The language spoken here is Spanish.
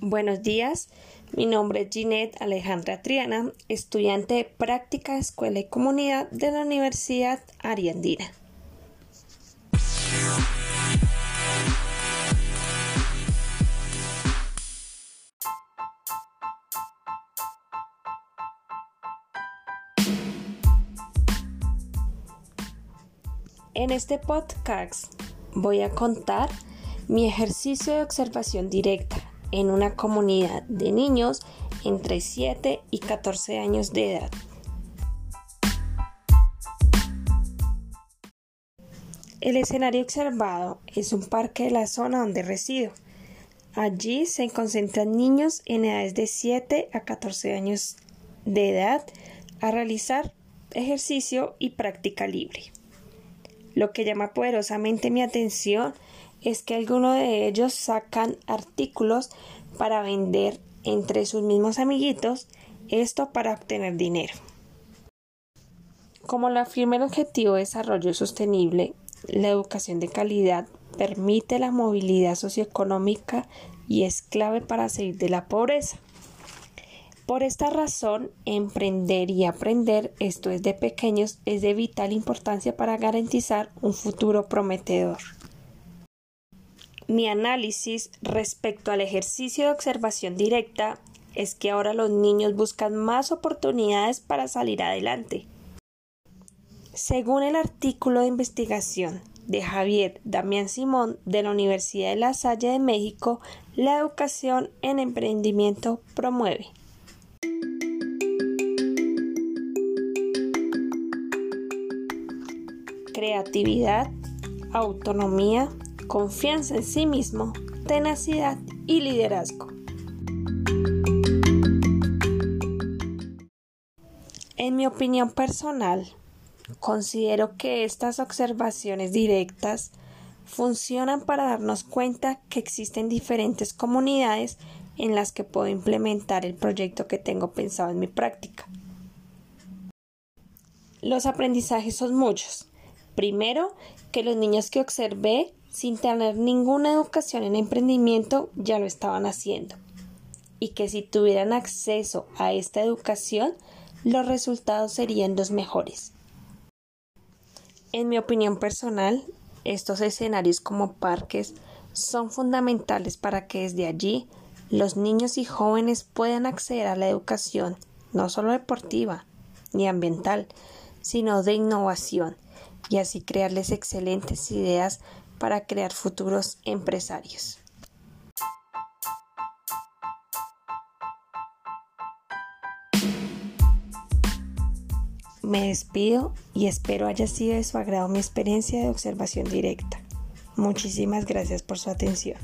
Buenos días, mi nombre es Ginette Alejandra Triana, estudiante de práctica Escuela y Comunidad de la Universidad Ariandina. En este podcast voy a contar mi ejercicio de observación directa en una comunidad de niños entre 7 y 14 años de edad. El escenario observado es un parque de la zona donde resido. Allí se concentran niños en edades de 7 a 14 años de edad a realizar ejercicio y práctica libre. Lo que llama poderosamente mi atención es que algunos de ellos sacan artículos para vender entre sus mismos amiguitos, esto para obtener dinero. Como lo afirma el Objetivo de Desarrollo Sostenible, la educación de calidad permite la movilidad socioeconómica y es clave para salir de la pobreza. Por esta razón, emprender y aprender, esto es de pequeños, es de vital importancia para garantizar un futuro prometedor. Mi análisis respecto al ejercicio de observación directa es que ahora los niños buscan más oportunidades para salir adelante. Según el artículo de investigación de Javier Damián Simón de la Universidad de La Salle de México, la educación en emprendimiento promueve. Creatividad, autonomía, confianza en sí mismo, tenacidad y liderazgo. En mi opinión personal, considero que estas observaciones directas funcionan para darnos cuenta que existen diferentes comunidades en las que puedo implementar el proyecto que tengo pensado en mi práctica. Los aprendizajes son muchos. Primero, que los niños que observé sin tener ninguna educación en emprendimiento ya lo estaban haciendo y que si tuvieran acceso a esta educación los resultados serían los mejores. En mi opinión personal, estos escenarios como parques son fundamentales para que desde allí los niños y jóvenes puedan acceder a la educación, no solo deportiva ni ambiental, sino de innovación, y así crearles excelentes ideas para crear futuros empresarios. Me despido y espero haya sido de su agrado mi experiencia de observación directa. Muchísimas gracias por su atención.